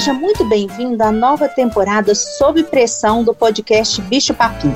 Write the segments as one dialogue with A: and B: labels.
A: Seja muito bem-vindo à nova temporada Sob Pressão do podcast Bicho Papinho.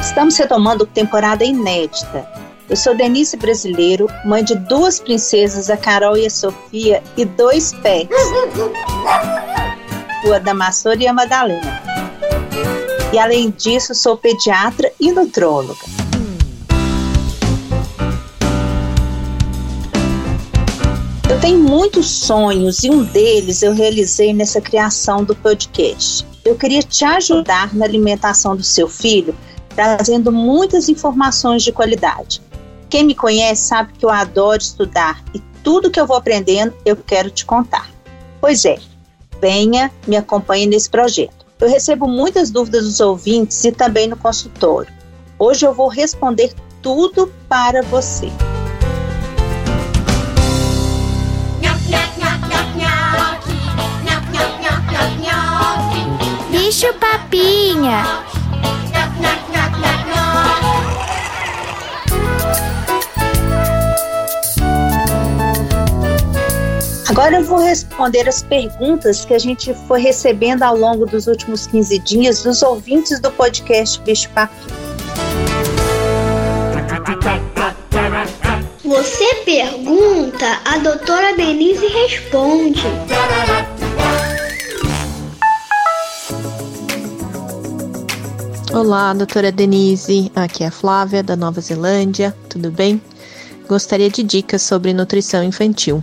A: Estamos retomando temporada inédita. Eu sou Denise Brasileiro, mãe de duas princesas, a Carol e a Sofia, e dois pets, o Adamastor e a Madalena. E além disso, sou pediatra e nutróloga. Tenho muitos sonhos e um deles eu realizei nessa criação do podcast. Eu queria te ajudar na alimentação do seu filho, trazendo muitas informações de qualidade. Quem me conhece sabe que eu adoro estudar e tudo que eu vou aprendendo eu quero te contar. Pois é, venha, me acompanhe nesse projeto. Eu recebo muitas dúvidas dos ouvintes e também no consultório. Hoje eu vou responder tudo para você.
B: Bicho papinha.
A: Agora eu vou responder as perguntas que a gente foi recebendo ao longo dos últimos 15 dias dos ouvintes do podcast Bicho Papinho.
C: Você pergunta, a doutora Denise responde.
D: Olá, doutora Denise. Aqui é a Flávia, da Nova Zelândia. Tudo bem? Gostaria de dicas sobre nutrição infantil.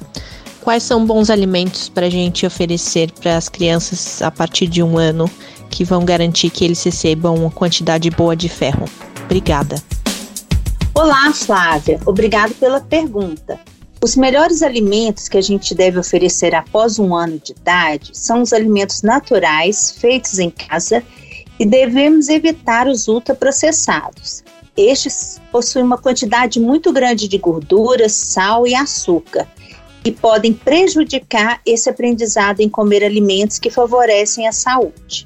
D: Quais são bons alimentos para a gente oferecer para as crianças a partir de um ano que vão garantir que eles recebam uma quantidade boa de ferro? Obrigada.
A: Olá, Flávia. Obrigado pela pergunta. Os melhores alimentos que a gente deve oferecer após um ano de idade são os alimentos naturais, feitos em casa, e devemos evitar os ultraprocessados. Estes possuem uma quantidade muito grande de gordura, sal e açúcar e podem prejudicar esse aprendizado em comer alimentos que favorecem a saúde.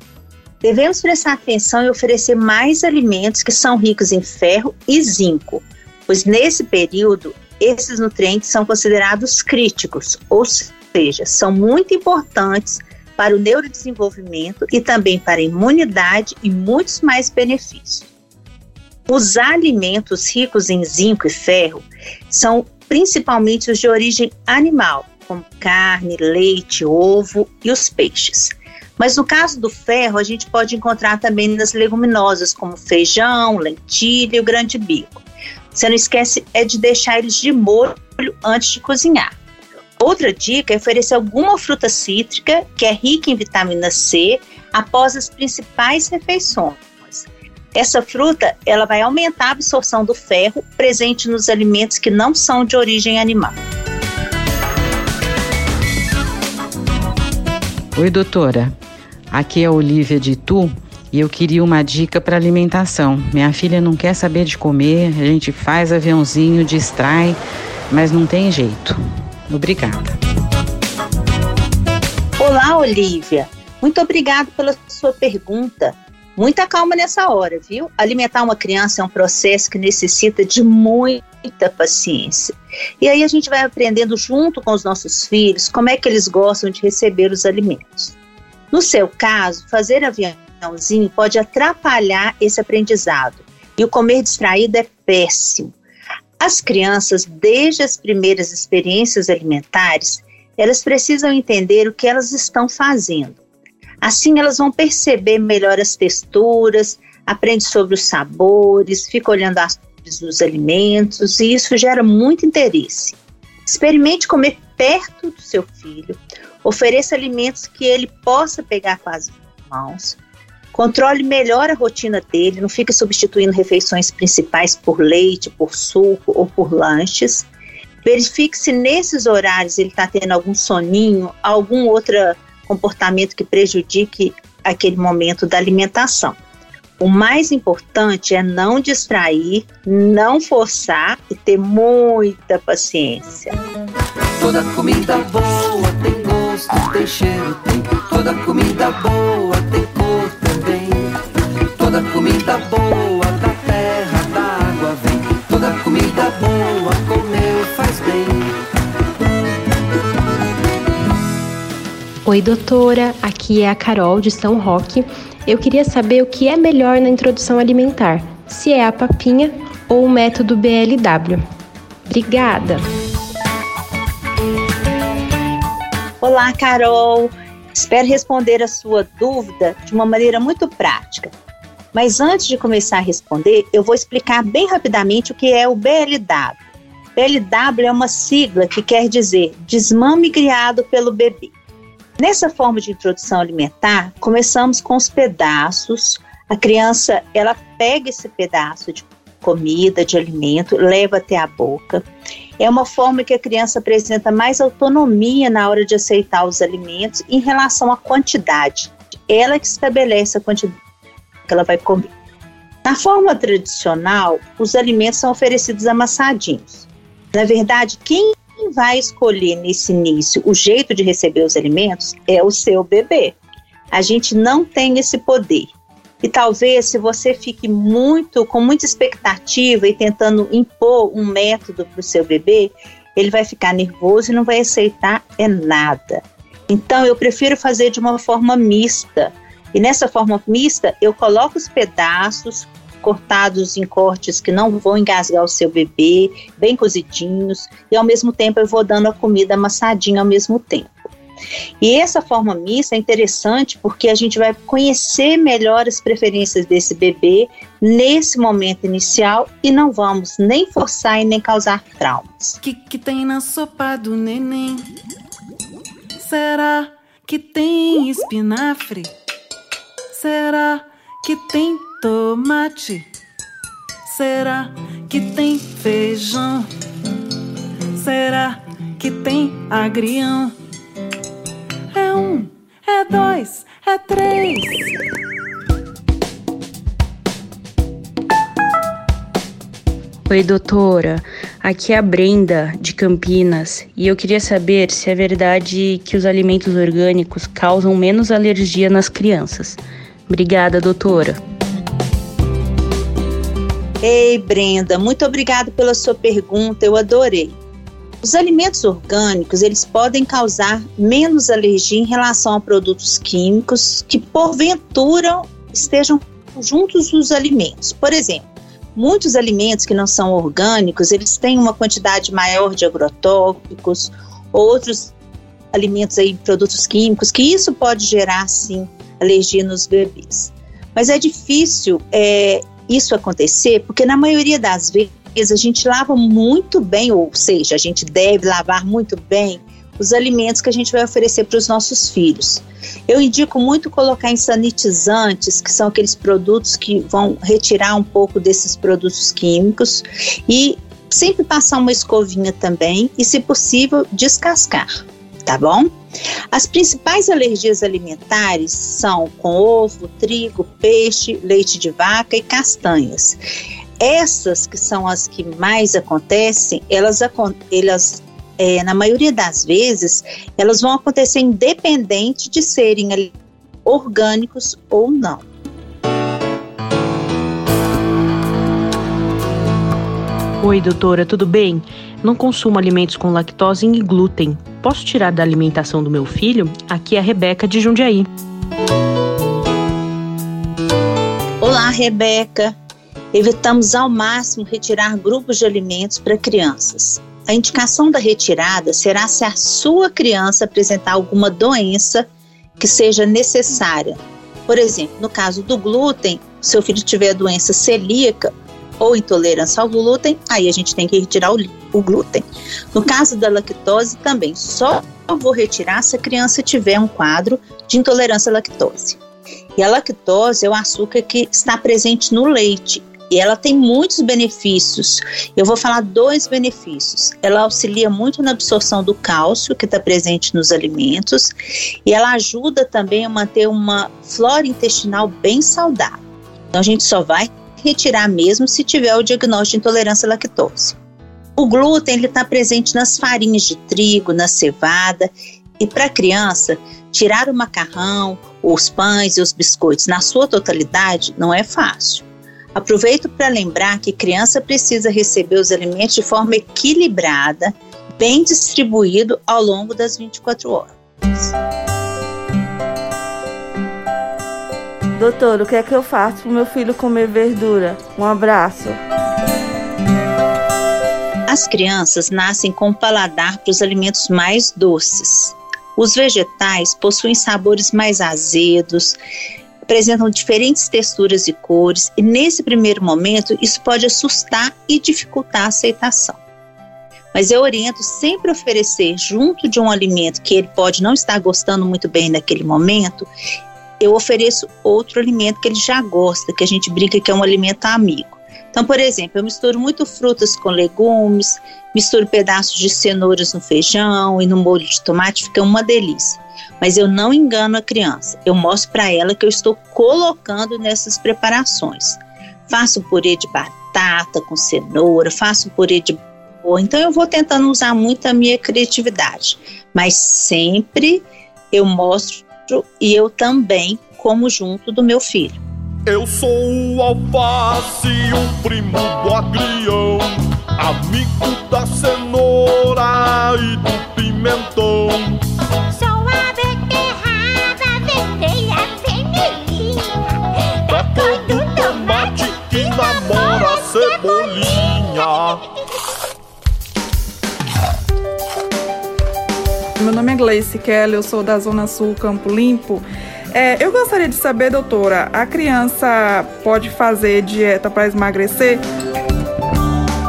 A: Devemos prestar atenção e oferecer mais alimentos que são ricos em ferro e zinco, pois nesse período esses nutrientes são considerados críticos, ou seja, são muito importantes para o neurodesenvolvimento e também para a imunidade e muitos mais benefícios. Os alimentos ricos em zinco e ferro são principalmente os de origem animal, como carne, leite, ovo e os peixes. Mas no caso do ferro, a gente pode encontrar também nas leguminosas, como feijão, lentilha e o grande bico. Você não esquece é de deixar eles de molho antes de cozinhar. Outra dica é oferecer alguma fruta cítrica que é rica em vitamina C após as principais refeições essa fruta, ela vai aumentar a absorção do ferro presente nos alimentos que não são de origem animal.
E: Oi, doutora. Aqui é a Olivia de Tu e eu queria uma dica para alimentação. Minha filha não quer saber de comer, a gente faz aviãozinho, distrai, mas não tem jeito. Obrigada.
A: Olá, Olivia. Muito obrigada pela sua pergunta. Muita calma nessa hora, viu? Alimentar uma criança é um processo que necessita de muita paciência. E aí a gente vai aprendendo junto com os nossos filhos como é que eles gostam de receber os alimentos. No seu caso, fazer aviãozinho pode atrapalhar esse aprendizado. E o comer distraído é péssimo. As crianças, desde as primeiras experiências alimentares, elas precisam entender o que elas estão fazendo. Assim elas vão perceber melhor as texturas, aprende sobre os sabores, fica olhando as cores dos alimentos e isso gera muito interesse. Experimente comer perto do seu filho, ofereça alimentos que ele possa pegar com as mãos, controle melhor a rotina dele, não fique substituindo refeições principais por leite, por suco ou por lanches. Verifique se nesses horários ele está tendo algum soninho, alguma outra comportamento que prejudique aquele momento da alimentação. O mais importante é não distrair, não forçar e ter muita paciência.
F: Toda comida boa tem gosto, tem cheiro, tem. Toda comida boa tem. Toda comida boa da terra, da água vem. Toda comida boa comer faz bem.
G: Oi, doutora. Aqui é a Carol de São Roque. Eu queria saber o que é melhor na introdução alimentar, se é a papinha ou o método BLW. Obrigada.
A: Olá, Carol. Espero responder a sua dúvida de uma maneira muito prática. Mas antes de começar a responder, eu vou explicar bem rapidamente o que é o BLW. BLW é uma sigla que quer dizer desmame criado pelo bebê. Nessa forma de introdução alimentar, começamos com os pedaços. A criança, ela pega esse pedaço de comida, de alimento, leva até a boca. É uma forma que a criança apresenta mais autonomia na hora de aceitar os alimentos em relação à quantidade. Ela que estabelece a quantidade que ela vai comer. Na forma tradicional, os alimentos são oferecidos amassadinhos. Na verdade, quem vai escolher nesse início o jeito de receber os alimentos é o seu bebê. A gente não tem esse poder. E talvez se você fique muito com muita expectativa e tentando impor um método para o seu bebê, ele vai ficar nervoso e não vai aceitar é nada. Então eu prefiro fazer de uma forma mista. E nessa forma mista, eu coloco os pedaços cortados em cortes que não vão engasgar o seu bebê, bem cozidinhos, e ao mesmo tempo eu vou dando a comida amassadinha ao mesmo tempo. E essa forma mista é interessante porque a gente vai conhecer melhor as preferências desse bebê nesse momento inicial e não vamos nem forçar e nem causar traumas.
H: O que, que tem na sopa do neném? Será que tem espinafre? Será que tem tomate? Será que tem feijão? Será que tem agrião? É um, é dois, é três.
I: Oi, doutora. Aqui é a Brenda, de Campinas, e eu queria saber se é verdade que os alimentos orgânicos causam menos alergia nas crianças. Obrigada, doutora.
A: Ei, Brenda, muito obrigada pela sua pergunta, eu adorei. Os alimentos orgânicos, eles podem causar menos alergia em relação a produtos químicos que porventura estejam juntos nos alimentos. Por exemplo, muitos alimentos que não são orgânicos, eles têm uma quantidade maior de agrotóxicos, outros alimentos aí, produtos químicos, que isso pode gerar sim alergia nos bebês. Mas é difícil é, isso acontecer, porque na maioria das vezes a gente lava muito bem, ou seja, a gente deve lavar muito bem os alimentos que a gente vai oferecer para os nossos filhos. Eu indico muito colocar em sanitizantes, que são aqueles produtos que vão retirar um pouco desses produtos químicos, e sempre passar uma escovinha também, e se possível, descascar tá bom? As principais alergias alimentares são com ovo, trigo, peixe, leite de vaca e castanhas. Essas que são as que mais acontecem, elas, elas é, na maioria das vezes, elas vão acontecer independente de serem orgânicos ou não.
J: Oi, doutora, tudo bem? Não consumo alimentos com lactose e glúten. Posso tirar da alimentação do meu filho? Aqui é a Rebeca de Jundiaí.
A: Olá, Rebeca. Evitamos ao máximo retirar grupos de alimentos para crianças. A indicação da retirada será se a sua criança apresentar alguma doença que seja necessária. Por exemplo, no caso do glúten, se seu filho tiver doença celíaca, ou intolerância ao glúten, aí a gente tem que retirar o, o glúten. No caso da lactose, também só vou retirar se a criança tiver um quadro de intolerância à lactose. E a lactose é o açúcar que está presente no leite e ela tem muitos benefícios. Eu vou falar dois benefícios. Ela auxilia muito na absorção do cálcio que está presente nos alimentos e ela ajuda também a manter uma flora intestinal bem saudável. Então a gente só vai retirar mesmo se tiver o diagnóstico de intolerância à lactose. O glúten está presente nas farinhas de trigo, na cevada e para a criança, tirar o macarrão, os pães e os biscoitos na sua totalidade não é fácil. Aproveito para lembrar que criança precisa receber os alimentos de forma equilibrada, bem distribuído ao longo das 24 horas.
K: Doutor, o que é que eu faço para meu filho comer verdura? Um abraço.
A: As crianças nascem com paladar para os alimentos mais doces. Os vegetais possuem sabores mais azedos, apresentam diferentes texturas e cores, e nesse primeiro momento isso pode assustar e dificultar a aceitação. Mas eu oriento sempre oferecer, junto de um alimento que ele pode não estar gostando muito bem naquele momento, eu ofereço outro alimento que ele já gosta, que a gente brinca que é um alimento amigo. Então, por exemplo, eu misturo muito frutas com legumes, misturo pedaços de cenouras no feijão e no molho de tomate, fica uma delícia. Mas eu não engano a criança, eu mostro para ela que eu estou colocando nessas preparações. Faço purê de batata com cenoura, faço purê de. Então eu vou tentando usar muito a minha criatividade, mas sempre eu mostro e eu também como junto do meu filho.
L: Eu sou o alface, o primo do agrião, amigo da cenoura e do pimentão.
B: Sou a beterraba vermelha, vermelhinha.
L: Da cor do tomate que namora a cebolinha.
M: Nome é Gleice Kelly, eu sou da Zona Sul Campo Limpo. É, eu gostaria de saber, doutora, a criança pode fazer dieta para emagrecer?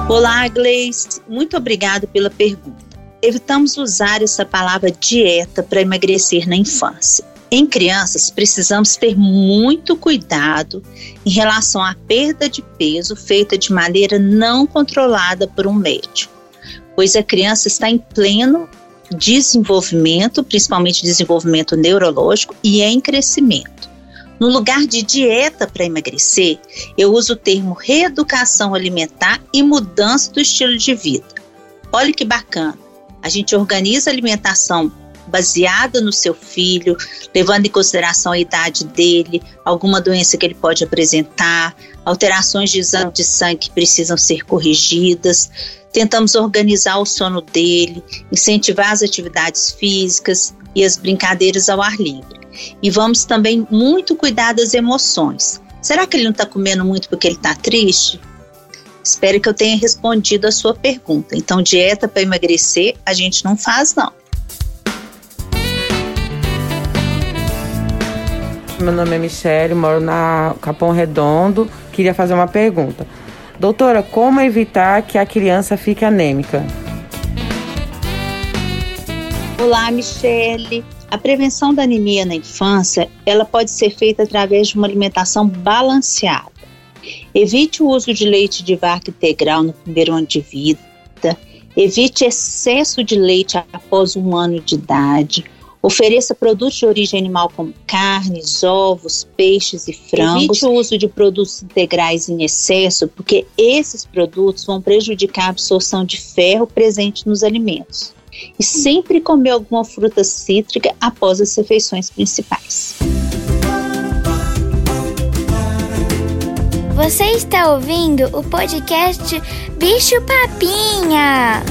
A: Olá, Gleice. Muito obrigada pela pergunta. Evitamos usar essa palavra dieta para emagrecer na infância. Em crianças, precisamos ter muito cuidado em relação à perda de peso feita de maneira não controlada por um médico, pois a criança está em pleno desenvolvimento, principalmente desenvolvimento neurológico, e em crescimento. No lugar de dieta para emagrecer, eu uso o termo reeducação alimentar e mudança do estilo de vida. Olha que bacana. A gente organiza a alimentação baseada no seu filho, levando em consideração a idade dele, alguma doença que ele pode apresentar, alterações de exame de sangue que precisam ser corrigidas, Tentamos organizar o sono dele, incentivar as atividades físicas e as brincadeiras ao ar livre. E vamos também muito cuidar das emoções. Será que ele não está comendo muito porque ele está triste? Espero que eu tenha respondido a sua pergunta. Então, dieta para emagrecer a gente não faz, não.
K: Meu nome é Michele, moro na Capão Redondo. Queria fazer uma pergunta. Doutora, como evitar que a criança fique anêmica?
A: Olá, Michele. A prevenção da anemia na infância, ela pode ser feita através de uma alimentação balanceada. Evite o uso de leite de vaca integral no primeiro ano de vida. Evite excesso de leite após um ano de idade. Ofereça produtos de origem animal como carnes, ovos, peixes e frangos. Evite o uso de produtos integrais em excesso, porque esses produtos vão prejudicar a absorção de ferro presente nos alimentos. E sempre comer alguma fruta cítrica após as refeições principais.
B: Você está ouvindo o podcast Bicho Papinha.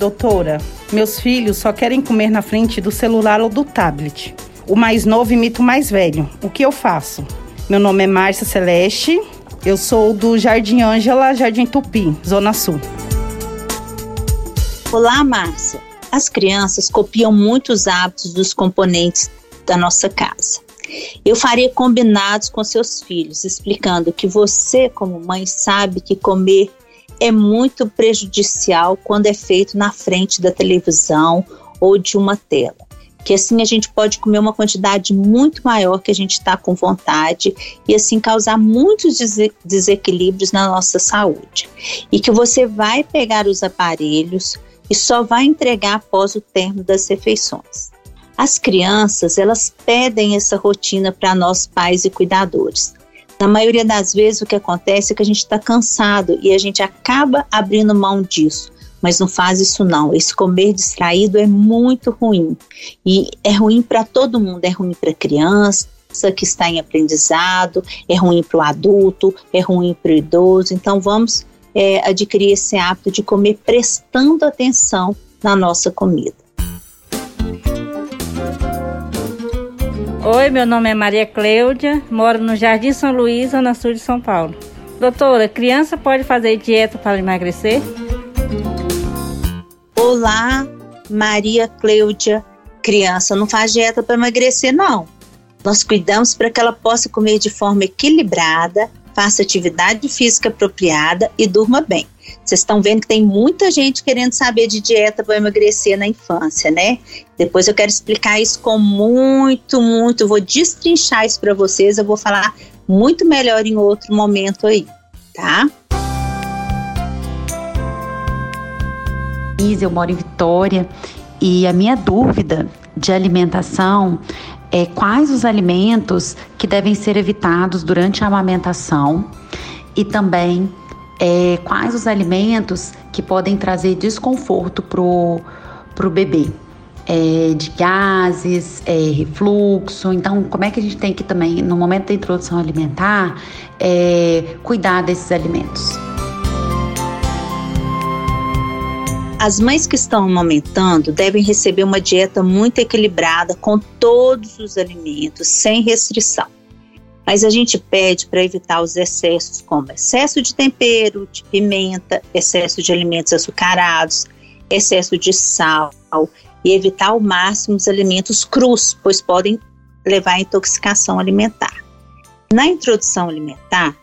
N: Doutora, meus filhos só querem comer na frente do celular ou do tablet. O mais novo imita o mais velho. O que eu faço? Meu nome é Márcia Celeste. Eu sou do Jardim Ângela, Jardim Tupi, Zona Sul.
A: Olá, Márcia. As crianças copiam muitos hábitos dos componentes da nossa casa. Eu faria combinados com seus filhos, explicando que você, como mãe, sabe que comer é muito prejudicial quando é feito na frente da televisão ou de uma tela. Que assim a gente pode comer uma quantidade muito maior que a gente está com vontade e assim causar muitos desequilíbrios na nossa saúde. E que você vai pegar os aparelhos e só vai entregar após o término das refeições. As crianças, elas pedem essa rotina para nós pais e cuidadores. Na maioria das vezes, o que acontece é que a gente está cansado e a gente acaba abrindo mão disso. Mas não faz isso não. Esse comer distraído é muito ruim. E é ruim para todo mundo. É ruim para criança que está em aprendizado, é ruim para o adulto, é ruim para o idoso. Então vamos é, adquirir esse hábito de comer prestando atenção na nossa comida.
O: Oi, meu nome é Maria Cleudia, moro no Jardim São Luís, na sul de São Paulo. Doutora, criança pode fazer dieta para emagrecer?
A: Olá, Maria Cleudia. Criança não faz dieta para emagrecer, não. Nós cuidamos para que ela possa comer de forma equilibrada, faça atividade física apropriada e durma bem. Vocês estão vendo que tem muita gente querendo saber de dieta para emagrecer na infância, né? Depois eu quero explicar isso com muito, muito. Vou destrinchar isso para vocês. Eu vou falar muito melhor em outro momento aí, tá?
P: Eu moro em Vitória e a minha dúvida de alimentação é quais os alimentos que devem ser evitados durante a amamentação e também é, quais os alimentos que podem trazer desconforto pro, pro bebê. É, de gases, é, refluxo. Então, como é que a gente tem que também, no momento da introdução alimentar, é, cuidar desses alimentos?
A: As mães que estão amamentando devem receber uma dieta muito equilibrada com todos os alimentos, sem restrição. Mas a gente pede para evitar os excessos, como excesso de tempero, de pimenta, excesso de alimentos açucarados, excesso de sal e evitar ao máximo os alimentos crus, pois podem levar à intoxicação alimentar. Na introdução alimentar,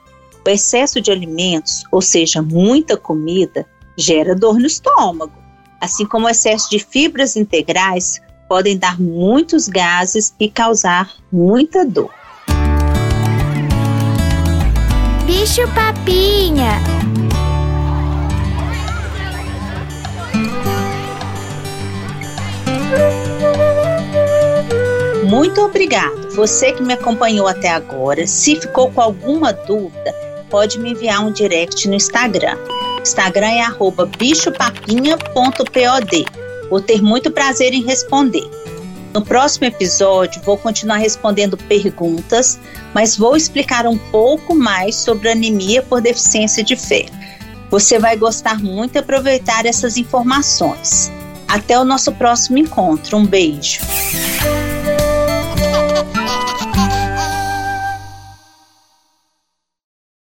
A: o excesso de alimentos, ou seja, muita comida, gera dor no estômago, assim como o excesso de fibras integrais podem dar muitos gases e causar muita dor.
B: Bicho Papinha.
A: Muito obrigado. Você que me acompanhou até agora. Se ficou com alguma dúvida, pode me enviar um direct no Instagram. Instagram é bichopapinha.pod. Vou ter muito prazer em responder. No próximo episódio, vou continuar respondendo perguntas, mas vou explicar um pouco mais sobre anemia por deficiência de ferro. Você vai gostar muito de aproveitar essas informações. Até o nosso próximo encontro. Um beijo.